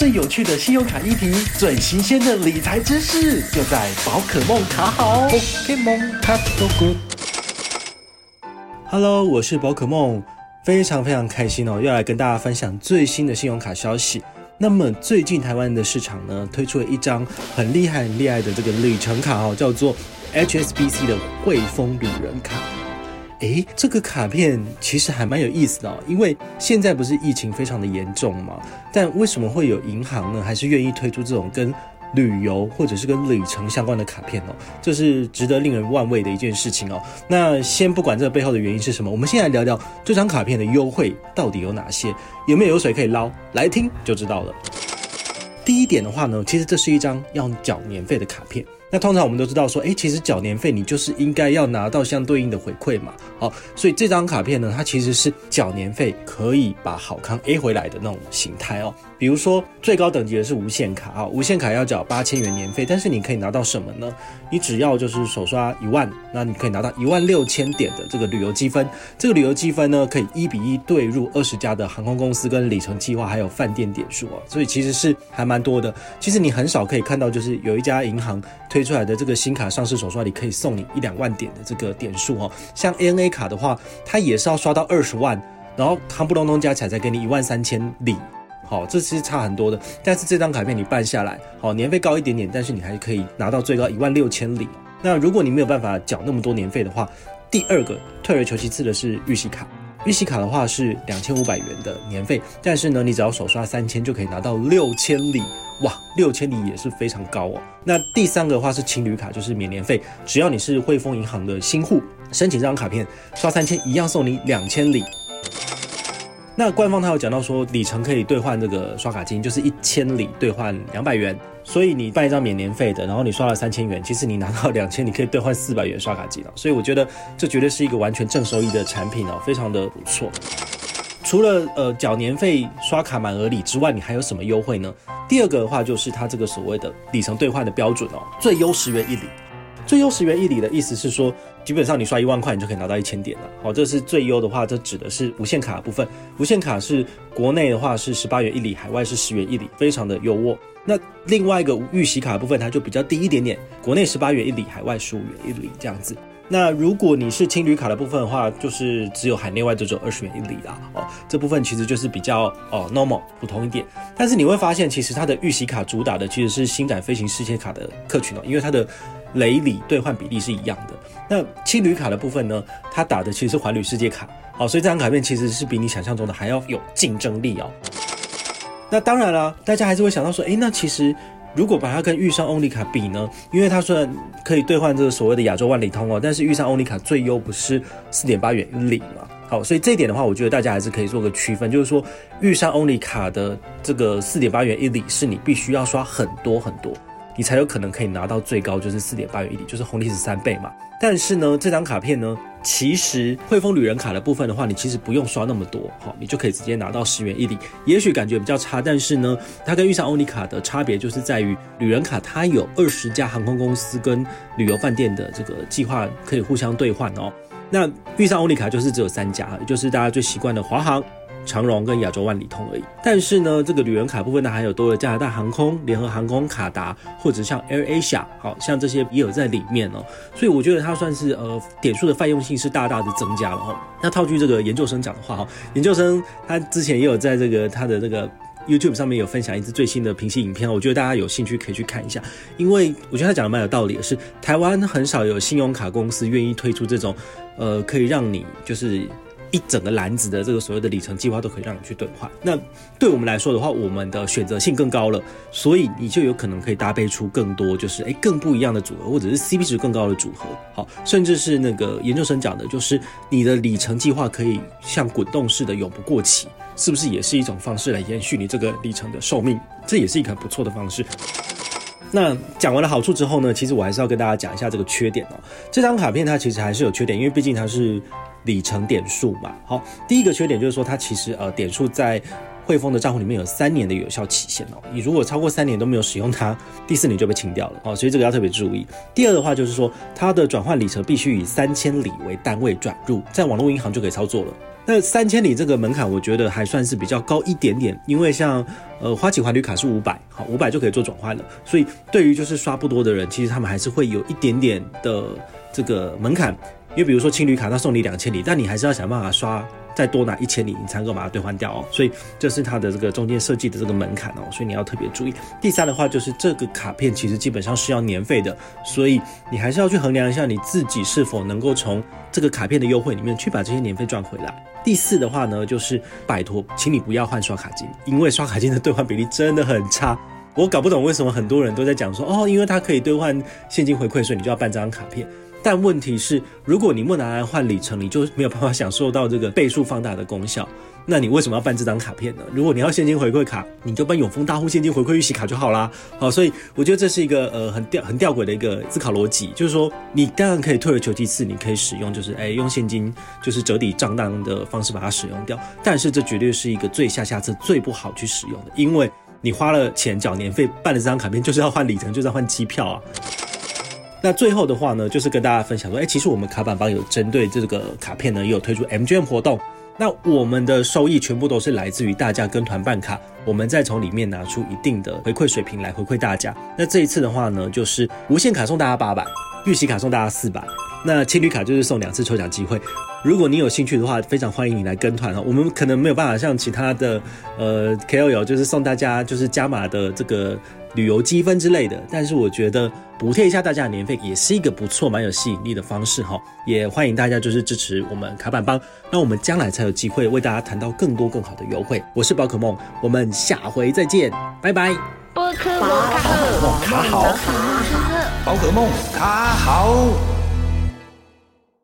最有趣的信用卡议题，最新鲜的理财知识，就在宝可梦卡好。ok 梦卡 so good。Hello，我是宝可梦，非常非常开心哦，又来跟大家分享最新的信用卡消息。那么最近台湾的市场呢，推出了一张很厉害、很厉害的这个里程卡哦，叫做 HSBC 的汇丰旅人卡。诶，这个卡片其实还蛮有意思的哦，因为现在不是疫情非常的严重嘛，但为什么会有银行呢，还是愿意推出这种跟旅游或者是跟里程相关的卡片哦？这是值得令人万味的一件事情哦。那先不管这背后的原因是什么，我们先来聊聊这张卡片的优惠到底有哪些，有没有油水可以捞？来听就知道了。第一点的话呢，其实这是一张要缴年费的卡片。那通常我们都知道说，诶，其实缴年费你就是应该要拿到相对应的回馈嘛。好，所以这张卡片呢，它其实是缴年费可以把好康 A 回来的那种形态哦。比如说最高等级的是无限卡啊，无限卡要缴八千元年费，但是你可以拿到什么呢？你只要就是首刷一万，那你可以拿到一万六千点的这个旅游积分。这个旅游积分呢，可以一比一兑入二十家的航空公司跟里程计划，还有饭店点数哦。所以其实是还蛮多的。其实你很少可以看到，就是有一家银行推。出来的这个新卡上市首刷，你可以送你一两万点的这个点数哦。像 ANA 卡的话，它也是要刷到二十万，然后夯不隆咚加起来再给你一万三千里，好，这其实差很多的。但是这张卡片你办下来，好，年费高一点点，但是你还可以拿到最高一万六千里。那如果你没有办法缴那么多年费的话，第二个退而求其次的是玉玺卡。玉玺卡的话是两千五百元的年费，但是呢，你只要首刷三千就可以拿到六千里，哇，六千里也是非常高哦。那第三个的话是情侣卡，就是免年费，只要你是汇丰银行的新户，申请这张卡片刷三千一样送你两千里。那官方他有讲到说，里程可以兑换这个刷卡金，就是一千里兑换两百元。所以你办一张免年费的，然后你刷了三千元，其实你拿到两千，你可以兑换四百元刷卡金了。所以我觉得这绝对是一个完全正收益的产品哦，非常的不错。除了呃缴年费刷卡满额礼之外，你还有什么优惠呢？第二个的话就是它这个所谓的里程兑换的标准哦，最优十元一里。最优十元一里的意思是说，基本上你刷一万块，你就可以拿到一千点了。好，这是最优的话，这指的是无限卡的部分。无限卡是国内的话是十八元一里，海外是十元一里，非常的优渥。那另外一个预习卡部分，它就比较低一点点，国内十八元一里，海外十五元一里这样子。那如果你是青旅卡的部分的话，就是只有海内外就只有二十元一里啦。哦，这部分其实就是比较哦 normal 普通一点。但是你会发现，其实它的预习卡主打的其实是星展飞行世界卡的客群哦，因为它的累里兑换比例是一样的。那青旅卡的部分呢，它打的其实是环旅世界卡。好，所以这张卡片其实是比你想象中的还要有竞争力哦。那当然了，大家还是会想到说，诶，那其实如果把它跟玉山欧尼卡比呢？因为它虽然可以兑换这个所谓的亚洲万里通哦，但是玉山欧尼卡最优不是四点八元一里嘛？好，所以这一点的话，我觉得大家还是可以做个区分，就是说玉山欧尼卡的这个四点八元一里是你必须要刷很多很多。你才有可能可以拿到最高就是四点八元一里，就是红利是三倍嘛。但是呢，这张卡片呢，其实汇丰旅人卡的部分的话，你其实不用刷那么多，好，你就可以直接拿到十元一里。也许感觉比较差，但是呢，它跟遇上欧尼卡的差别就是在于旅人卡它有二十家航空公司跟旅游饭店的这个计划可以互相兑换哦。那遇上欧尼卡就是只有三家，就是大家最习惯的华航。长荣跟亚洲万里通而已，但是呢，这个旅人卡部分呢，还有多了加拿大航空、联合航空、卡达，或者像 Air Asia，好像这些也有在里面哦。所以我觉得它算是呃点数的泛用性是大大的增加了哈。那套句这个研究生讲的话哈，研究生他之前也有在这个他的这个 YouTube 上面有分享一支最新的评析影片，我觉得大家有兴趣可以去看一下，因为我觉得他讲的蛮有道理的是，台湾很少有信用卡公司愿意推出这种呃可以让你就是。一整个篮子的这个所谓的里程计划都可以让你去兑换，那对我们来说的话，我们的选择性更高了，所以你就有可能可以搭配出更多，就是诶更不一样的组合，或者是 CP 值更高的组合，好，甚至是那个研究生讲的，就是你的里程计划可以像滚动式的永不过期，是不是也是一种方式来延续你这个里程的寿命？这也是一个很不错的方式。那讲完了好处之后呢，其实我还是要跟大家讲一下这个缺点哦。这张卡片它其实还是有缺点，因为毕竟它是。里程点数嘛，好，第一个缺点就是说它其实呃点数在汇丰的账户里面有三年的有效期限哦。你如果超过三年都没有使用它，第四年就被清掉了哦。所以这个要特别注意。第二的话就是说，它的转换里程必须以三千里为单位转入，在网络银行就可以操作了。那三千里这个门槛，我觉得还算是比较高一点点，因为像呃花旗环旅卡是五百，好五百就可以做转换了。所以对于就是刷不多的人，其实他们还是会有一点点的这个门槛。因为比如说青旅卡，它送你两千里，但你还是要想办法刷再多拿一千里，你才能够把它兑换掉哦。所以这是它的这个中间设计的这个门槛哦，所以你要特别注意。第三的话就是这个卡片其实基本上是要年费的，所以你还是要去衡量一下你自己是否能够从这个卡片的优惠里面去把这些年费赚回来。第四的话呢，就是拜托，请你不要换刷卡金，因为刷卡金的兑换比例真的很差。我搞不懂为什么很多人都在讲说哦，因为它可以兑换现金回馈，所以你就要办这张卡片。但问题是，如果你不拿来换里程，你就没有办法享受到这个倍数放大的功效。那你为什么要办这张卡片呢？如果你要现金回馈卡，你就办永丰大户现金回馈预习卡就好啦。好，所以我觉得这是一个呃很吊很吊诡的一个思考逻辑，就是说你当然可以退而求其次，你可以使用就是哎用现金就是折抵账单的方式把它使用掉，但是这绝对是一个最下下策、最不好去使用的，因为你花了钱缴年费办了这张卡片，就是要换里程，就是要换机票啊。那最后的话呢，就是跟大家分享说，哎，其实我们卡板帮有针对这个卡片呢，也有推出 MGM 活动。那我们的收益全部都是来自于大家跟团办卡，我们再从里面拿出一定的回馈水平来回馈大家。那这一次的话呢，就是无限卡送大家八百，预习卡送大家四百，那青旅卡就是送两次抽奖机会。如果你有兴趣的话，非常欢迎你来跟团哦。我们可能没有办法像其他的呃 KOL，就是送大家就是加码的这个。旅游积分之类的，但是我觉得补贴一下大家的年费也是一个不错、蛮有吸引力的方式哈。也欢迎大家就是支持我们卡板帮，那我们将来才有机会为大家谈到更多更好的优惠。我是宝可梦，我们下回再见，拜拜。宝可孟卡好，宝可梦卡好。